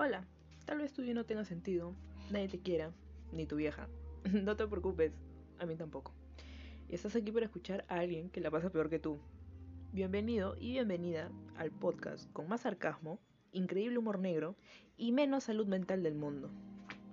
Hola, tal vez tu vida no tenga sentido, nadie te quiera, ni tu vieja. no te preocupes, a mí tampoco. Y estás aquí para escuchar a alguien que la pasa peor que tú. Bienvenido y bienvenida al podcast con más sarcasmo, increíble humor negro y menos salud mental del mundo.